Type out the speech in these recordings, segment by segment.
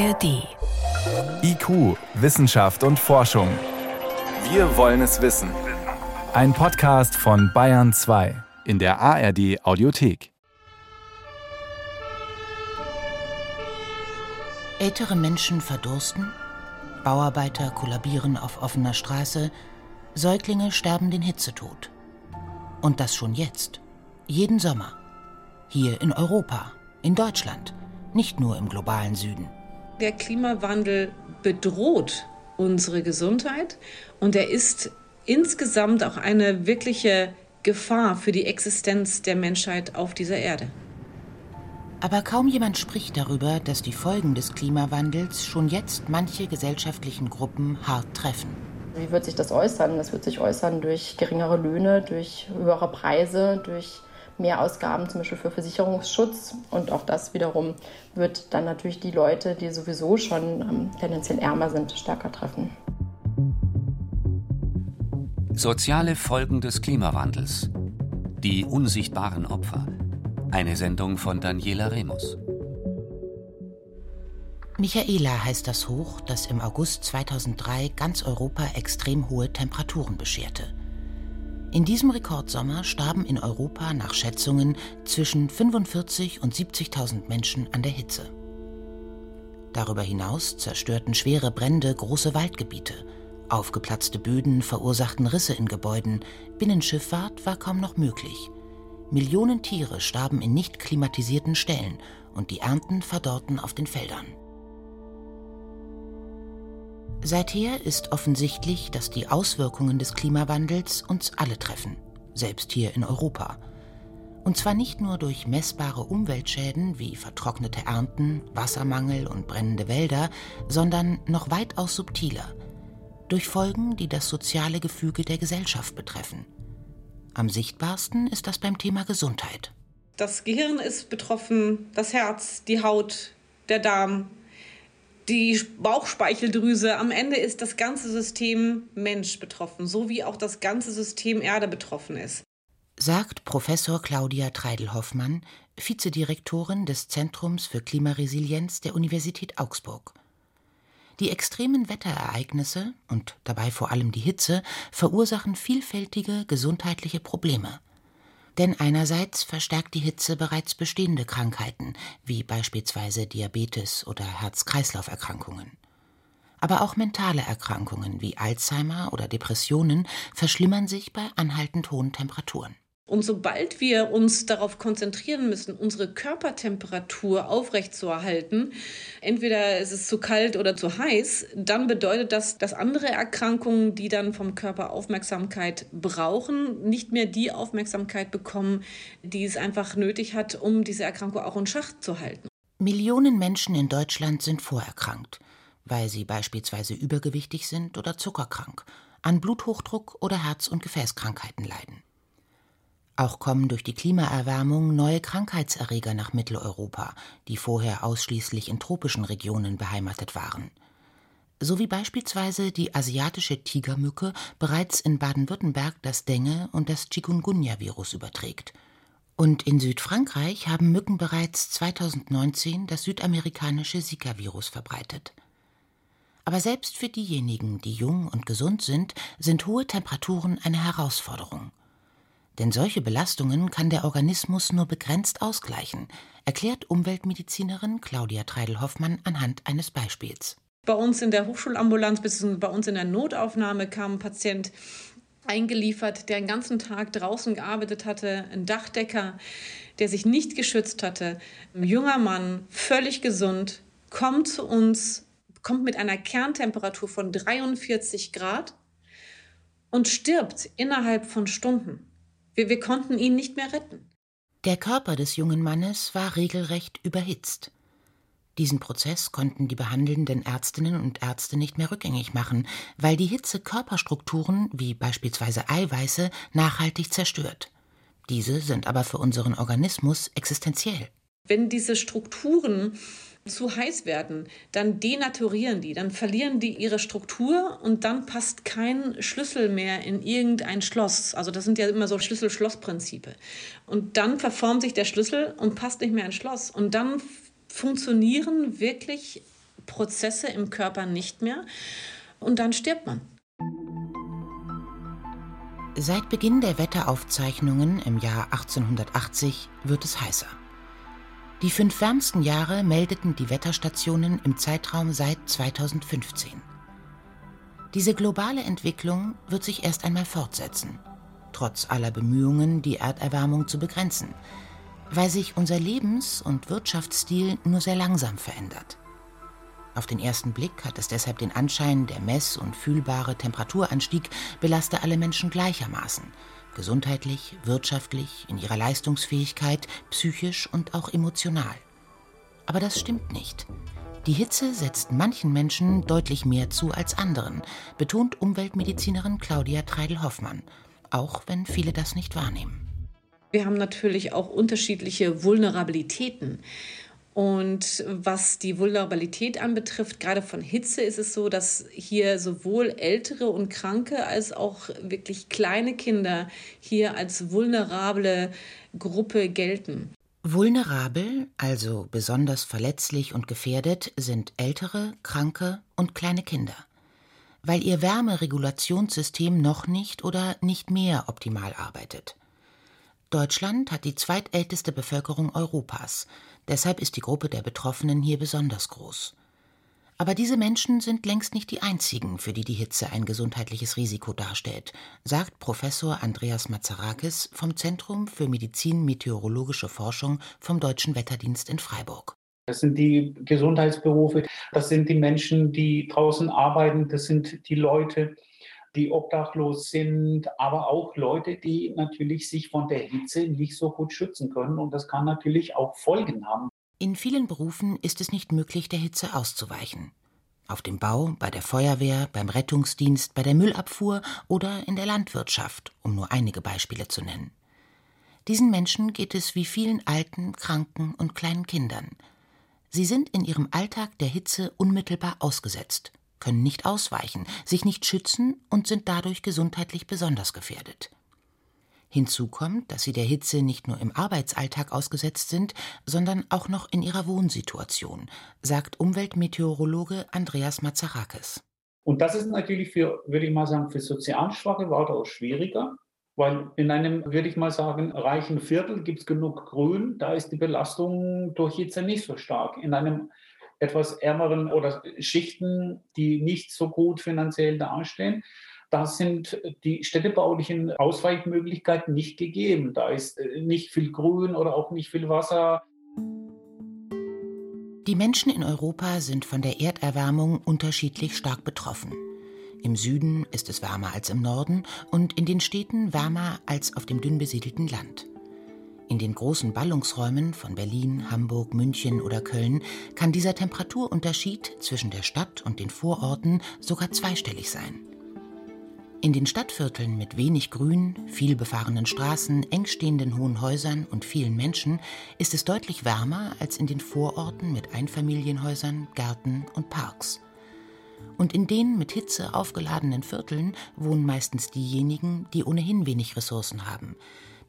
ARD. IQ, Wissenschaft und Forschung. Wir wollen es wissen. Ein Podcast von Bayern 2 in der ARD Audiothek. Ältere Menschen verdursten, Bauarbeiter kollabieren auf offener Straße, Säuglinge sterben den Hitzetod. Und das schon jetzt, jeden Sommer. Hier in Europa, in Deutschland, nicht nur im globalen Süden. Der Klimawandel bedroht unsere Gesundheit und er ist insgesamt auch eine wirkliche Gefahr für die Existenz der Menschheit auf dieser Erde. Aber kaum jemand spricht darüber, dass die Folgen des Klimawandels schon jetzt manche gesellschaftlichen Gruppen hart treffen. Wie wird sich das äußern? Das wird sich äußern durch geringere Löhne, durch höhere Preise, durch mehr Ausgaben zum Beispiel für Versicherungsschutz. Und auch das wiederum wird dann natürlich die Leute, die sowieso schon ähm, tendenziell ärmer sind, stärker treffen. Soziale Folgen des Klimawandels. Die unsichtbaren Opfer. Eine Sendung von Daniela Remus. Michaela heißt das Hoch, das im August 2003 ganz Europa extrem hohe Temperaturen bescherte. In diesem Rekordsommer starben in Europa nach Schätzungen zwischen 45 und 70.000 Menschen an der Hitze. Darüber hinaus zerstörten schwere Brände große Waldgebiete. Aufgeplatzte Böden verursachten Risse in Gebäuden. Binnenschifffahrt war kaum noch möglich. Millionen Tiere starben in nicht klimatisierten Ställen und die Ernten verdorrten auf den Feldern. Seither ist offensichtlich, dass die Auswirkungen des Klimawandels uns alle treffen, selbst hier in Europa. Und zwar nicht nur durch messbare Umweltschäden wie vertrocknete Ernten, Wassermangel und brennende Wälder, sondern noch weitaus subtiler, durch Folgen, die das soziale Gefüge der Gesellschaft betreffen. Am sichtbarsten ist das beim Thema Gesundheit. Das Gehirn ist betroffen, das Herz, die Haut, der Darm, die Bauchspeicheldrüse. Am Ende ist das ganze System Mensch betroffen, so wie auch das ganze System Erde betroffen ist. Sagt Professor Claudia Treidel-Hoffmann, Vizedirektorin des Zentrums für Klimaresilienz der Universität Augsburg. Die extremen Wetterereignisse und dabei vor allem die Hitze verursachen vielfältige gesundheitliche Probleme. Denn einerseits verstärkt die Hitze bereits bestehende Krankheiten, wie beispielsweise Diabetes oder Herz-Kreislauf-Erkrankungen. Aber auch mentale Erkrankungen wie Alzheimer oder Depressionen verschlimmern sich bei anhaltend hohen Temperaturen. Und sobald wir uns darauf konzentrieren müssen, unsere Körpertemperatur aufrechtzuerhalten, entweder ist es zu kalt oder zu heiß, dann bedeutet das, dass andere Erkrankungen, die dann vom Körper Aufmerksamkeit brauchen, nicht mehr die Aufmerksamkeit bekommen, die es einfach nötig hat, um diese Erkrankung auch in Schach zu halten. Millionen Menschen in Deutschland sind vorerkrankt, weil sie beispielsweise übergewichtig sind oder zuckerkrank, an Bluthochdruck oder Herz- und Gefäßkrankheiten leiden. Auch kommen durch die Klimaerwärmung neue Krankheitserreger nach Mitteleuropa, die vorher ausschließlich in tropischen Regionen beheimatet waren. So wie beispielsweise die asiatische Tigermücke bereits in Baden-Württemberg das Dengue- und das Chikungunya-Virus überträgt. Und in Südfrankreich haben Mücken bereits 2019 das südamerikanische Zika-Virus verbreitet. Aber selbst für diejenigen, die jung und gesund sind, sind hohe Temperaturen eine Herausforderung. Denn solche Belastungen kann der Organismus nur begrenzt ausgleichen, erklärt Umweltmedizinerin Claudia Treidel-Hoffmann anhand eines Beispiels. Bei uns in der Hochschulambulanz bzw. bei uns in der Notaufnahme kam ein Patient eingeliefert, der den ganzen Tag draußen gearbeitet hatte, ein Dachdecker, der sich nicht geschützt hatte, ein junger Mann, völlig gesund, kommt zu uns, kommt mit einer Kerntemperatur von 43 Grad und stirbt innerhalb von Stunden. Wir, wir konnten ihn nicht mehr retten. Der Körper des jungen Mannes war regelrecht überhitzt. Diesen Prozess konnten die behandelnden Ärztinnen und Ärzte nicht mehr rückgängig machen, weil die Hitze Körperstrukturen wie beispielsweise Eiweiße nachhaltig zerstört. Diese sind aber für unseren Organismus existenziell. Wenn diese Strukturen zu heiß werden, dann denaturieren die, dann verlieren die ihre Struktur und dann passt kein Schlüssel mehr in irgendein Schloss. Also das sind ja immer so Schlüssel-Schloss-Prinzipe. Und dann verformt sich der Schlüssel und passt nicht mehr ins Schloss. Und dann funktionieren wirklich Prozesse im Körper nicht mehr und dann stirbt man. Seit Beginn der Wetteraufzeichnungen im Jahr 1880 wird es heißer. Die fünf wärmsten Jahre meldeten die Wetterstationen im Zeitraum seit 2015. Diese globale Entwicklung wird sich erst einmal fortsetzen, trotz aller Bemühungen, die Erderwärmung zu begrenzen, weil sich unser Lebens- und Wirtschaftsstil nur sehr langsam verändert. Auf den ersten Blick hat es deshalb den Anschein, der mess- und fühlbare Temperaturanstieg belaste alle Menschen gleichermaßen, gesundheitlich, wirtschaftlich, in ihrer Leistungsfähigkeit, psychisch und auch emotional. Aber das stimmt nicht. Die Hitze setzt manchen Menschen deutlich mehr zu als anderen, betont Umweltmedizinerin Claudia Treidel-Hoffmann, auch wenn viele das nicht wahrnehmen. Wir haben natürlich auch unterschiedliche Vulnerabilitäten. Und was die Vulnerabilität anbetrifft, gerade von Hitze, ist es so, dass hier sowohl ältere und kranke als auch wirklich kleine Kinder hier als vulnerable Gruppe gelten. Vulnerabel, also besonders verletzlich und gefährdet, sind ältere, kranke und kleine Kinder, weil ihr Wärmeregulationssystem noch nicht oder nicht mehr optimal arbeitet. Deutschland hat die zweitälteste Bevölkerung Europas, deshalb ist die Gruppe der Betroffenen hier besonders groß. Aber diese Menschen sind längst nicht die einzigen, für die die Hitze ein gesundheitliches Risiko darstellt, sagt Professor Andreas Mazarakis vom Zentrum für Medizin-Meteorologische Forschung vom Deutschen Wetterdienst in Freiburg. Das sind die Gesundheitsberufe, das sind die Menschen, die draußen arbeiten, das sind die Leute, die obdachlos sind, aber auch Leute, die natürlich sich von der Hitze nicht so gut schützen können. Und das kann natürlich auch Folgen haben. In vielen Berufen ist es nicht möglich, der Hitze auszuweichen. Auf dem Bau, bei der Feuerwehr, beim Rettungsdienst, bei der Müllabfuhr oder in der Landwirtschaft, um nur einige Beispiele zu nennen. Diesen Menschen geht es wie vielen alten, kranken und kleinen Kindern. Sie sind in ihrem Alltag der Hitze unmittelbar ausgesetzt können nicht ausweichen, sich nicht schützen und sind dadurch gesundheitlich besonders gefährdet. Hinzu kommt, dass sie der Hitze nicht nur im Arbeitsalltag ausgesetzt sind, sondern auch noch in ihrer Wohnsituation, sagt Umweltmeteorologe Andreas Mazarakis. Und das ist natürlich für, würde ich mal sagen, für sozial schwache auch schwieriger, weil in einem, würde ich mal sagen, reichen Viertel gibt es genug Grün, da ist die Belastung durch Hitze nicht so stark. In einem etwas ärmeren oder Schichten, die nicht so gut finanziell dastehen. Da sind die städtebaulichen Ausweichmöglichkeiten nicht gegeben. Da ist äh, nicht viel Grün oder auch nicht viel Wasser. Die Menschen in Europa sind von der Erderwärmung unterschiedlich stark betroffen. Im Süden ist es wärmer als im Norden und in den Städten wärmer als auf dem dünn besiedelten Land. In den großen Ballungsräumen von Berlin, Hamburg, München oder Köln kann dieser Temperaturunterschied zwischen der Stadt und den Vororten sogar zweistellig sein. In den Stadtvierteln mit wenig Grün, viel befahrenen Straßen, eng stehenden hohen Häusern und vielen Menschen ist es deutlich wärmer als in den Vororten mit Einfamilienhäusern, Gärten und Parks. Und in den mit Hitze aufgeladenen Vierteln wohnen meistens diejenigen, die ohnehin wenig Ressourcen haben,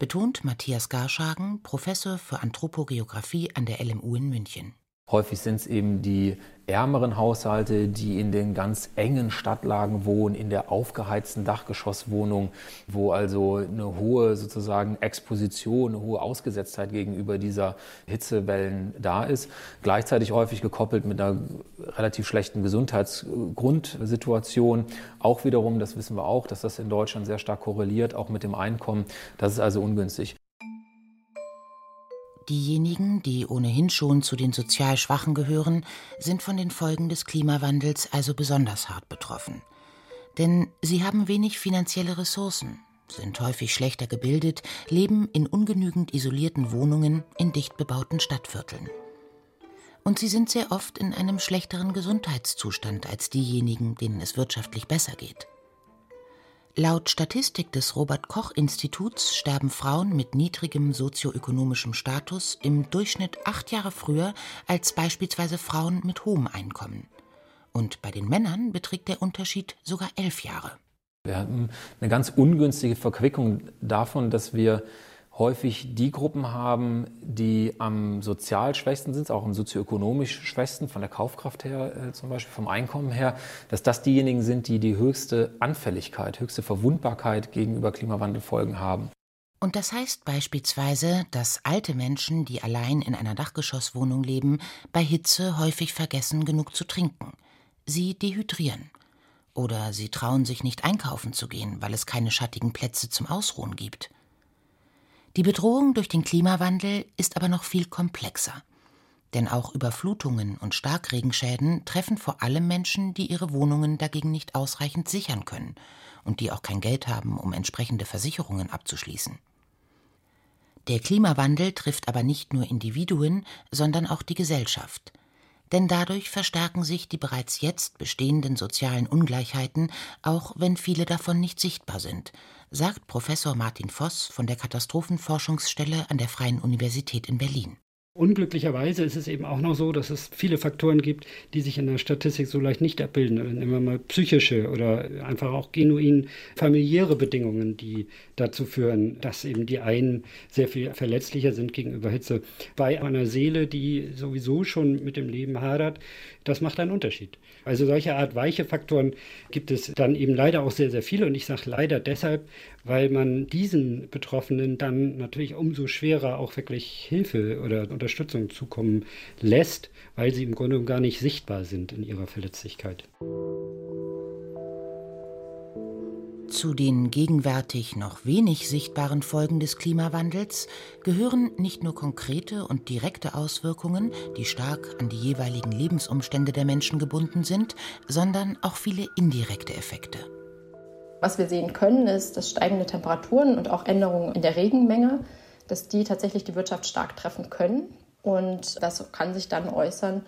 betont Matthias Garschagen, Professor für Anthropogeographie an der LMU in München. Häufig sind es eben die ärmeren Haushalte, die in den ganz engen Stadtlagen wohnen, in der aufgeheizten Dachgeschosswohnung, wo also eine hohe sozusagen Exposition, eine hohe Ausgesetztheit gegenüber dieser Hitzewellen da ist. Gleichzeitig häufig gekoppelt mit einer relativ schlechten Gesundheitsgrundsituation. Auch wiederum, das wissen wir auch, dass das in Deutschland sehr stark korreliert, auch mit dem Einkommen. Das ist also ungünstig. Diejenigen, die ohnehin schon zu den sozial Schwachen gehören, sind von den Folgen des Klimawandels also besonders hart betroffen. Denn sie haben wenig finanzielle Ressourcen, sind häufig schlechter gebildet, leben in ungenügend isolierten Wohnungen in dicht bebauten Stadtvierteln. Und sie sind sehr oft in einem schlechteren Gesundheitszustand als diejenigen, denen es wirtschaftlich besser geht. Laut Statistik des Robert Koch Instituts sterben Frauen mit niedrigem sozioökonomischem Status im Durchschnitt acht Jahre früher als beispielsweise Frauen mit hohem Einkommen. Und bei den Männern beträgt der Unterschied sogar elf Jahre. Wir haben eine ganz ungünstige Verquickung davon, dass wir häufig die Gruppen haben, die am sozial schwächsten sind, auch am sozioökonomisch schwächsten, von der Kaufkraft her äh, zum Beispiel, vom Einkommen her, dass das diejenigen sind, die die höchste Anfälligkeit, höchste Verwundbarkeit gegenüber Klimawandelfolgen haben. Und das heißt beispielsweise, dass alte Menschen, die allein in einer Dachgeschosswohnung leben, bei Hitze häufig vergessen, genug zu trinken. Sie dehydrieren. Oder sie trauen sich nicht einkaufen zu gehen, weil es keine schattigen Plätze zum Ausruhen gibt. Die Bedrohung durch den Klimawandel ist aber noch viel komplexer. Denn auch Überflutungen und Starkregenschäden treffen vor allem Menschen, die ihre Wohnungen dagegen nicht ausreichend sichern können und die auch kein Geld haben, um entsprechende Versicherungen abzuschließen. Der Klimawandel trifft aber nicht nur Individuen, sondern auch die Gesellschaft. Denn dadurch verstärken sich die bereits jetzt bestehenden sozialen Ungleichheiten, auch wenn viele davon nicht sichtbar sind, sagt Professor Martin Voss von der Katastrophenforschungsstelle an der Freien Universität in Berlin. Unglücklicherweise ist es eben auch noch so, dass es viele Faktoren gibt, die sich in der Statistik so leicht nicht abbilden. Nehmen wir mal psychische oder einfach auch genuin familiäre Bedingungen, die dazu führen, dass eben die einen sehr viel verletzlicher sind gegenüber Hitze. Bei einer Seele, die sowieso schon mit dem Leben hadert, das macht einen Unterschied. Also solche Art weiche Faktoren gibt es dann eben leider auch sehr, sehr viele. Und ich sage leider deshalb, weil man diesen Betroffenen dann natürlich umso schwerer auch wirklich Hilfe oder Unterstützung zukommen lässt, weil sie im Grunde gar nicht sichtbar sind in ihrer Verletzlichkeit. Zu den gegenwärtig noch wenig sichtbaren Folgen des Klimawandels gehören nicht nur konkrete und direkte Auswirkungen, die stark an die jeweiligen Lebensumstände der Menschen gebunden sind, sondern auch viele indirekte Effekte. Was wir sehen können, ist, dass steigende Temperaturen und auch Änderungen in der Regenmenge, dass die tatsächlich die Wirtschaft stark treffen können. Und das kann sich dann äußern,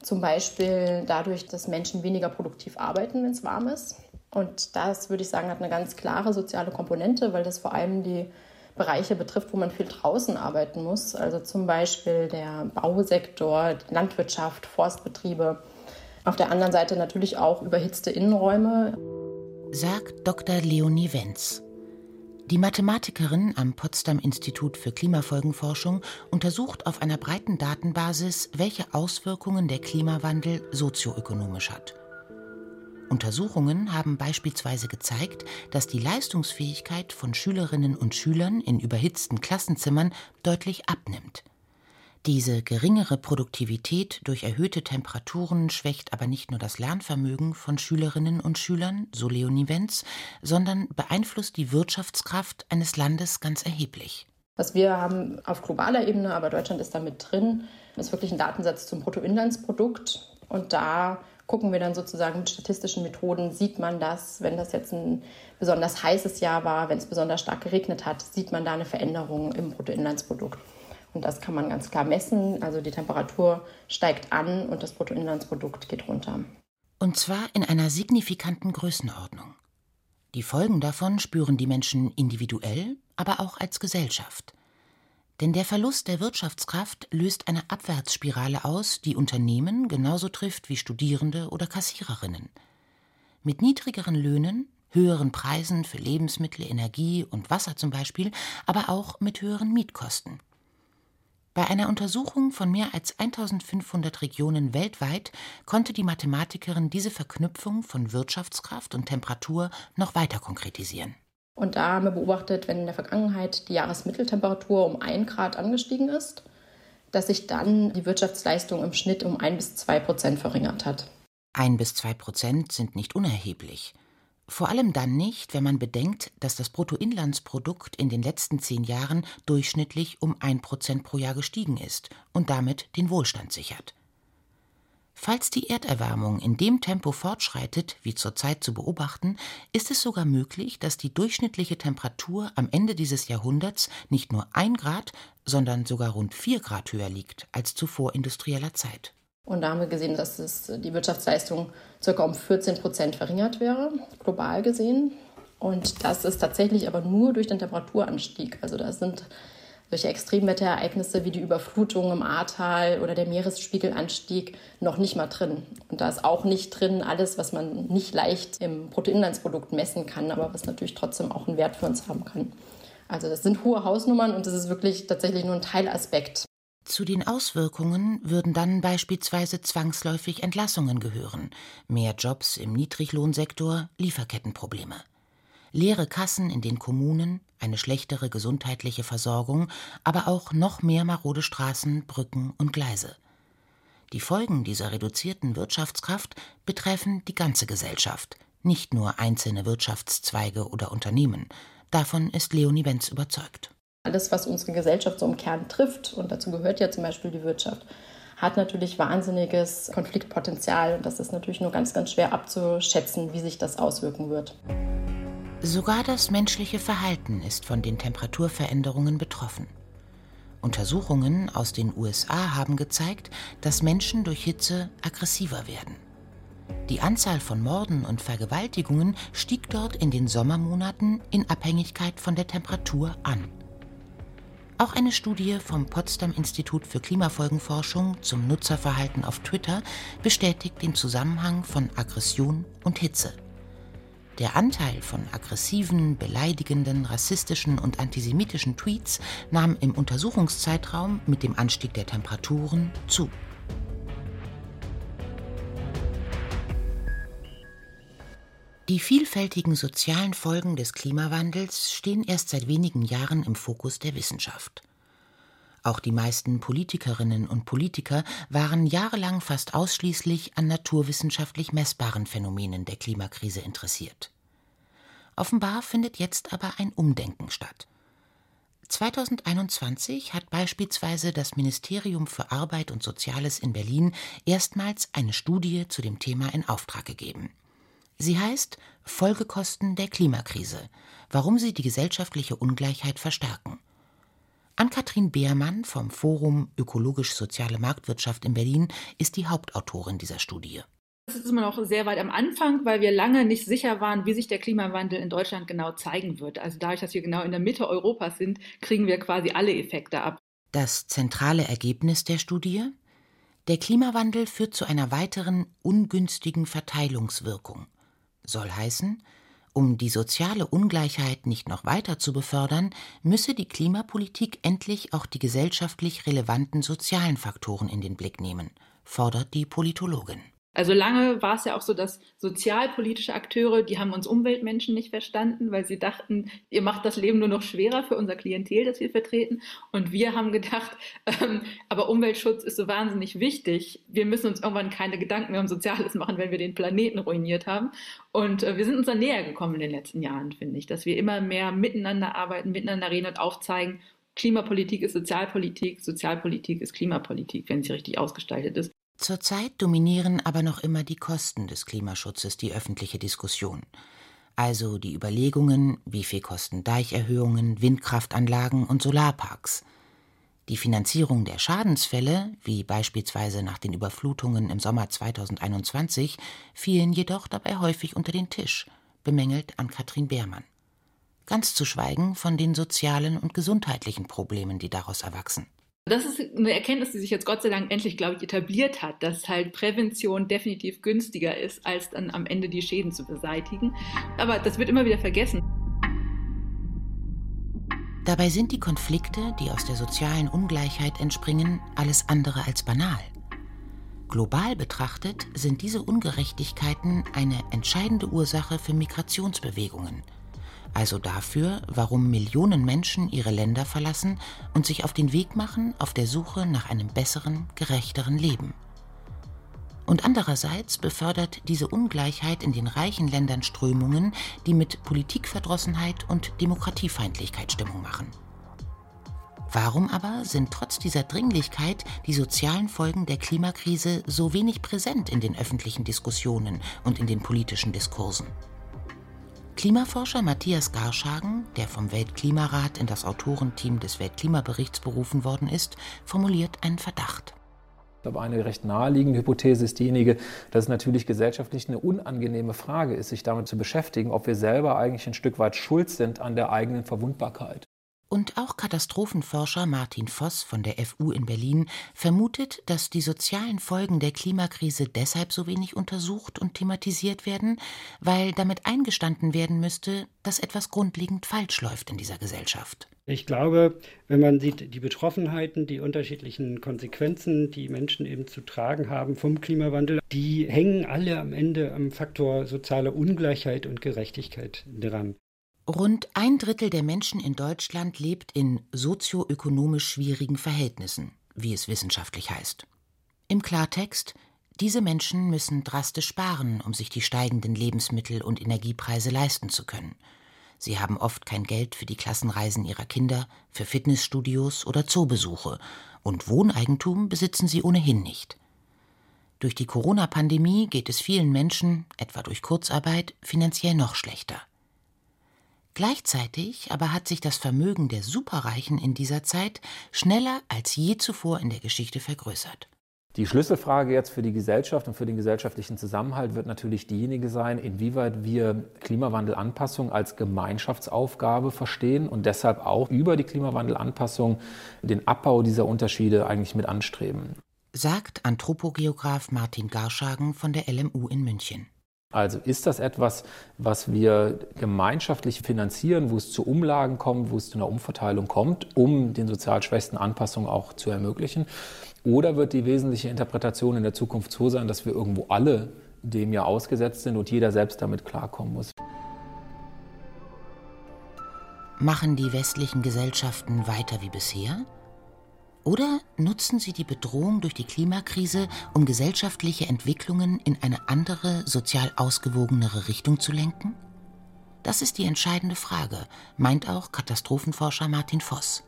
zum Beispiel dadurch, dass Menschen weniger produktiv arbeiten, wenn es warm ist. Und das, würde ich sagen, hat eine ganz klare soziale Komponente, weil das vor allem die Bereiche betrifft, wo man viel draußen arbeiten muss. Also zum Beispiel der Bausektor, Landwirtschaft, Forstbetriebe. Auf der anderen Seite natürlich auch überhitzte Innenräume. Sagt Dr. Leonie Wenz. Die Mathematikerin am Potsdam Institut für Klimafolgenforschung untersucht auf einer breiten Datenbasis, welche Auswirkungen der Klimawandel sozioökonomisch hat. Untersuchungen haben beispielsweise gezeigt, dass die Leistungsfähigkeit von Schülerinnen und Schülern in überhitzten Klassenzimmern deutlich abnimmt. Diese geringere Produktivität durch erhöhte Temperaturen schwächt aber nicht nur das Lernvermögen von Schülerinnen und Schülern, so Leonie Wenz, sondern beeinflusst die Wirtschaftskraft eines Landes ganz erheblich. Was wir haben auf globaler Ebene, aber Deutschland ist da mit drin, ist wirklich ein Datensatz zum Bruttoinlandsprodukt. Und da gucken wir dann sozusagen mit statistischen Methoden, sieht man das, wenn das jetzt ein besonders heißes Jahr war, wenn es besonders stark geregnet hat, sieht man da eine Veränderung im Bruttoinlandsprodukt. Und das kann man ganz klar messen. Also die Temperatur steigt an und das Bruttoinlandsprodukt geht runter. Und zwar in einer signifikanten Größenordnung. Die Folgen davon spüren die Menschen individuell, aber auch als Gesellschaft. Denn der Verlust der Wirtschaftskraft löst eine Abwärtsspirale aus, die Unternehmen genauso trifft wie Studierende oder Kassiererinnen. Mit niedrigeren Löhnen, höheren Preisen für Lebensmittel, Energie und Wasser zum Beispiel, aber auch mit höheren Mietkosten. Bei einer Untersuchung von mehr als 1500 Regionen weltweit konnte die Mathematikerin diese Verknüpfung von Wirtschaftskraft und Temperatur noch weiter konkretisieren. Und da haben wir beobachtet, wenn in der Vergangenheit die Jahresmitteltemperatur um ein Grad angestiegen ist, dass sich dann die Wirtschaftsleistung im Schnitt um ein bis zwei Prozent verringert hat. Ein bis zwei Prozent sind nicht unerheblich. Vor allem dann nicht, wenn man bedenkt, dass das Bruttoinlandsprodukt in den letzten zehn Jahren durchschnittlich um ein Prozent pro Jahr gestiegen ist und damit den Wohlstand sichert. Falls die Erderwärmung in dem Tempo fortschreitet, wie zurzeit zu beobachten, ist es sogar möglich, dass die durchschnittliche Temperatur am Ende dieses Jahrhunderts nicht nur ein Grad, sondern sogar rund vier Grad höher liegt als zu vorindustrieller Zeit. Und da haben wir gesehen, dass es die Wirtschaftsleistung ca. um 14 Prozent verringert wäre, global gesehen. Und das ist tatsächlich aber nur durch den Temperaturanstieg. Also da sind solche Extremwetterereignisse wie die Überflutung im Ahrtal oder der Meeresspiegelanstieg noch nicht mal drin. Und da ist auch nicht drin alles, was man nicht leicht im Bruttoinlandsprodukt messen kann, aber was natürlich trotzdem auch einen Wert für uns haben kann. Also das sind hohe Hausnummern und das ist wirklich tatsächlich nur ein Teilaspekt. Zu den Auswirkungen würden dann beispielsweise zwangsläufig Entlassungen gehören, mehr Jobs im Niedriglohnsektor, Lieferkettenprobleme. Leere Kassen in den Kommunen, eine schlechtere gesundheitliche Versorgung, aber auch noch mehr marode Straßen, Brücken und Gleise. Die Folgen dieser reduzierten Wirtschaftskraft betreffen die ganze Gesellschaft, nicht nur einzelne Wirtschaftszweige oder Unternehmen. Davon ist Leonie Wenz überzeugt. Alles, was unsere Gesellschaft so im Kern trifft, und dazu gehört ja zum Beispiel die Wirtschaft, hat natürlich wahnsinniges Konfliktpotenzial. Und das ist natürlich nur ganz, ganz schwer abzuschätzen, wie sich das auswirken wird. Sogar das menschliche Verhalten ist von den Temperaturveränderungen betroffen. Untersuchungen aus den USA haben gezeigt, dass Menschen durch Hitze aggressiver werden. Die Anzahl von Morden und Vergewaltigungen stieg dort in den Sommermonaten in Abhängigkeit von der Temperatur an. Auch eine Studie vom Potsdam Institut für Klimafolgenforschung zum Nutzerverhalten auf Twitter bestätigt den Zusammenhang von Aggression und Hitze. Der Anteil von aggressiven, beleidigenden, rassistischen und antisemitischen Tweets nahm im Untersuchungszeitraum mit dem Anstieg der Temperaturen zu. Die vielfältigen sozialen Folgen des Klimawandels stehen erst seit wenigen Jahren im Fokus der Wissenschaft. Auch die meisten Politikerinnen und Politiker waren jahrelang fast ausschließlich an naturwissenschaftlich messbaren Phänomenen der Klimakrise interessiert. Offenbar findet jetzt aber ein Umdenken statt. 2021 hat beispielsweise das Ministerium für Arbeit und Soziales in Berlin erstmals eine Studie zu dem Thema in Auftrag gegeben. Sie heißt Folgekosten der Klimakrise, warum sie die gesellschaftliche Ungleichheit verstärken. Ann-Kathrin Beermann vom Forum Ökologisch-Soziale Marktwirtschaft in Berlin ist die Hauptautorin dieser Studie. Das ist immer noch sehr weit am Anfang, weil wir lange nicht sicher waren, wie sich der Klimawandel in Deutschland genau zeigen wird. Also dadurch, dass wir genau in der Mitte Europas sind, kriegen wir quasi alle Effekte ab. Das zentrale Ergebnis der Studie? Der Klimawandel führt zu einer weiteren ungünstigen Verteilungswirkung soll heißen, um die soziale Ungleichheit nicht noch weiter zu befördern, müsse die Klimapolitik endlich auch die gesellschaftlich relevanten sozialen Faktoren in den Blick nehmen, fordert die Politologin. Also lange war es ja auch so, dass sozialpolitische Akteure, die haben uns Umweltmenschen nicht verstanden, weil sie dachten, ihr macht das Leben nur noch schwerer für unser Klientel, das wir vertreten. Und wir haben gedacht, ähm, aber Umweltschutz ist so wahnsinnig wichtig. Wir müssen uns irgendwann keine Gedanken mehr um Soziales machen, wenn wir den Planeten ruiniert haben. Und äh, wir sind uns dann näher gekommen in den letzten Jahren, finde ich, dass wir immer mehr miteinander arbeiten, miteinander reden und aufzeigen, Klimapolitik ist Sozialpolitik, Sozialpolitik ist Klimapolitik, wenn sie richtig ausgestaltet ist. Zurzeit dominieren aber noch immer die Kosten des Klimaschutzes die öffentliche Diskussion. Also die Überlegungen, wie viel kosten Deicherhöhungen, Windkraftanlagen und Solarparks. Die Finanzierung der Schadensfälle, wie beispielsweise nach den Überflutungen im Sommer 2021, fielen jedoch dabei häufig unter den Tisch, bemängelt Ann-Kathrin Beermann. Ganz zu schweigen von den sozialen und gesundheitlichen Problemen, die daraus erwachsen. Das ist eine Erkenntnis, die sich jetzt Gott sei Dank endlich, glaube ich, etabliert hat, dass halt Prävention definitiv günstiger ist, als dann am Ende die Schäden zu beseitigen. Aber das wird immer wieder vergessen. Dabei sind die Konflikte, die aus der sozialen Ungleichheit entspringen, alles andere als banal. Global betrachtet sind diese Ungerechtigkeiten eine entscheidende Ursache für Migrationsbewegungen – also dafür, warum Millionen Menschen ihre Länder verlassen und sich auf den Weg machen auf der Suche nach einem besseren, gerechteren Leben. Und andererseits befördert diese Ungleichheit in den reichen Ländern Strömungen, die mit Politikverdrossenheit und Demokratiefeindlichkeit Stimmung machen. Warum aber sind trotz dieser Dringlichkeit die sozialen Folgen der Klimakrise so wenig präsent in den öffentlichen Diskussionen und in den politischen Diskursen? Klimaforscher Matthias Garschagen, der vom Weltklimarat in das Autorenteam des Weltklimaberichts berufen worden ist, formuliert einen Verdacht. Glaube, eine recht naheliegende Hypothese ist diejenige, dass es natürlich gesellschaftlich eine unangenehme Frage ist, sich damit zu beschäftigen, ob wir selber eigentlich ein Stück weit schuld sind an der eigenen Verwundbarkeit. Und auch Katastrophenforscher Martin Voss von der FU in Berlin vermutet, dass die sozialen Folgen der Klimakrise deshalb so wenig untersucht und thematisiert werden, weil damit eingestanden werden müsste, dass etwas grundlegend falsch läuft in dieser Gesellschaft. Ich glaube, wenn man sieht, die Betroffenheiten, die unterschiedlichen Konsequenzen, die Menschen eben zu tragen haben vom Klimawandel, die hängen alle am Ende am Faktor soziale Ungleichheit und Gerechtigkeit dran. Rund ein Drittel der Menschen in Deutschland lebt in sozioökonomisch schwierigen Verhältnissen, wie es wissenschaftlich heißt. Im Klartext, diese Menschen müssen drastisch sparen, um sich die steigenden Lebensmittel- und Energiepreise leisten zu können. Sie haben oft kein Geld für die Klassenreisen ihrer Kinder, für Fitnessstudios oder Zoobesuche, und Wohneigentum besitzen sie ohnehin nicht. Durch die Corona-Pandemie geht es vielen Menschen, etwa durch Kurzarbeit, finanziell noch schlechter. Gleichzeitig aber hat sich das Vermögen der Superreichen in dieser Zeit schneller als je zuvor in der Geschichte vergrößert. Die Schlüsselfrage jetzt für die Gesellschaft und für den gesellschaftlichen Zusammenhalt wird natürlich diejenige sein, inwieweit wir Klimawandelanpassung als Gemeinschaftsaufgabe verstehen und deshalb auch über die Klimawandelanpassung den Abbau dieser Unterschiede eigentlich mit anstreben. Sagt Anthropogeograf Martin Garschagen von der LMU in München. Also ist das etwas, was wir gemeinschaftlich finanzieren, wo es zu Umlagen kommt, wo es zu einer Umverteilung kommt, um den sozial Schwächsten Anpassungen auch zu ermöglichen? Oder wird die wesentliche Interpretation in der Zukunft so sein, dass wir irgendwo alle dem ja ausgesetzt sind und jeder selbst damit klarkommen muss? Machen die westlichen Gesellschaften weiter wie bisher? Oder nutzen sie die Bedrohung durch die Klimakrise, um gesellschaftliche Entwicklungen in eine andere, sozial ausgewogenere Richtung zu lenken? Das ist die entscheidende Frage, meint auch Katastrophenforscher Martin Voss.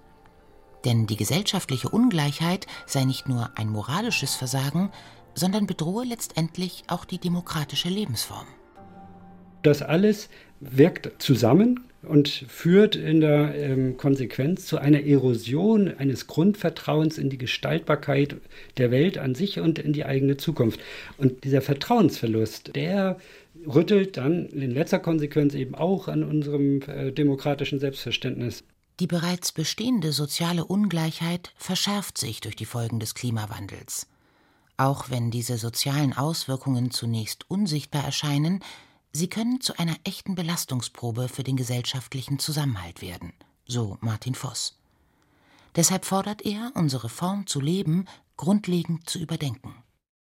Denn die gesellschaftliche Ungleichheit sei nicht nur ein moralisches Versagen, sondern bedrohe letztendlich auch die demokratische Lebensform. Das alles wirkt zusammen und führt in der ähm, Konsequenz zu einer Erosion eines Grundvertrauens in die Gestaltbarkeit der Welt an sich und in die eigene Zukunft. Und dieser Vertrauensverlust, der rüttelt dann in letzter Konsequenz eben auch an unserem äh, demokratischen Selbstverständnis. Die bereits bestehende soziale Ungleichheit verschärft sich durch die Folgen des Klimawandels. Auch wenn diese sozialen Auswirkungen zunächst unsichtbar erscheinen, Sie können zu einer echten Belastungsprobe für den gesellschaftlichen Zusammenhalt werden, so Martin Voss. Deshalb fordert er, unsere Form zu leben grundlegend zu überdenken.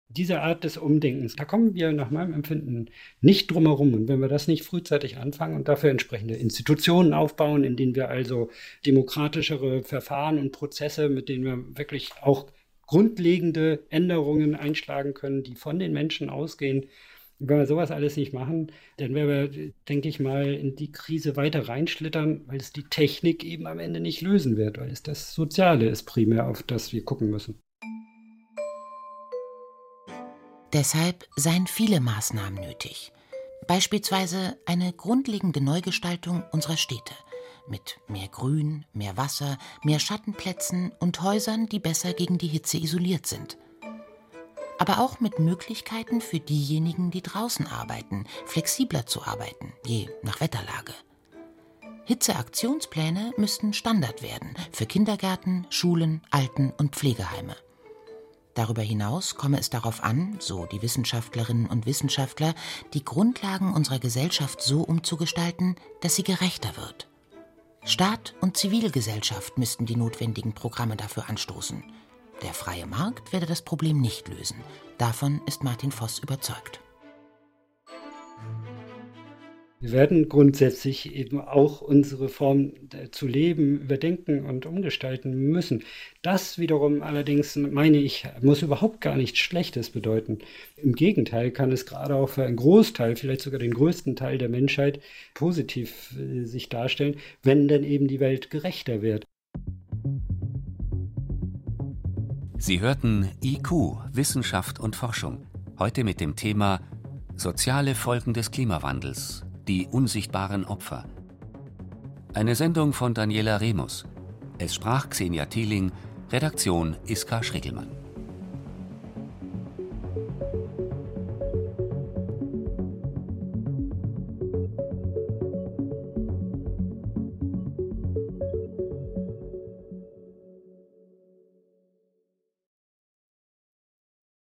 Diese Art des Umdenkens, da kommen wir nach meinem Empfinden nicht drum herum. Und wenn wir das nicht frühzeitig anfangen und dafür entsprechende Institutionen aufbauen, in denen wir also demokratischere Verfahren und Prozesse, mit denen wir wirklich auch grundlegende Änderungen einschlagen können, die von den Menschen ausgehen, wenn wir sowas alles nicht machen, dann werden wir, denke ich mal, in die Krise weiter reinschlittern, weil es die Technik eben am Ende nicht lösen wird, weil es das Soziale ist primär, auf das wir gucken müssen. Deshalb seien viele Maßnahmen nötig. Beispielsweise eine grundlegende Neugestaltung unserer Städte mit mehr Grün, mehr Wasser, mehr Schattenplätzen und Häusern, die besser gegen die Hitze isoliert sind aber auch mit Möglichkeiten für diejenigen, die draußen arbeiten, flexibler zu arbeiten, je nach Wetterlage. Hitzeaktionspläne müssten Standard werden für Kindergärten, Schulen, Alten- und Pflegeheime. Darüber hinaus komme es darauf an, so die Wissenschaftlerinnen und Wissenschaftler, die Grundlagen unserer Gesellschaft so umzugestalten, dass sie gerechter wird. Staat und Zivilgesellschaft müssten die notwendigen Programme dafür anstoßen. Der freie Markt werde das Problem nicht lösen. Davon ist Martin Voss überzeugt. Wir werden grundsätzlich eben auch unsere Form zu leben überdenken und umgestalten müssen. Das wiederum allerdings, meine ich, muss überhaupt gar nichts Schlechtes bedeuten. Im Gegenteil kann es gerade auch für einen Großteil, vielleicht sogar den größten Teil der Menschheit positiv äh, sich darstellen, wenn dann eben die Welt gerechter wird. Sie hörten IQ, Wissenschaft und Forschung. Heute mit dem Thema Soziale Folgen des Klimawandels, die unsichtbaren Opfer. Eine Sendung von Daniela Remus. Es sprach Xenia Thieling, Redaktion Iska Schrickelmann.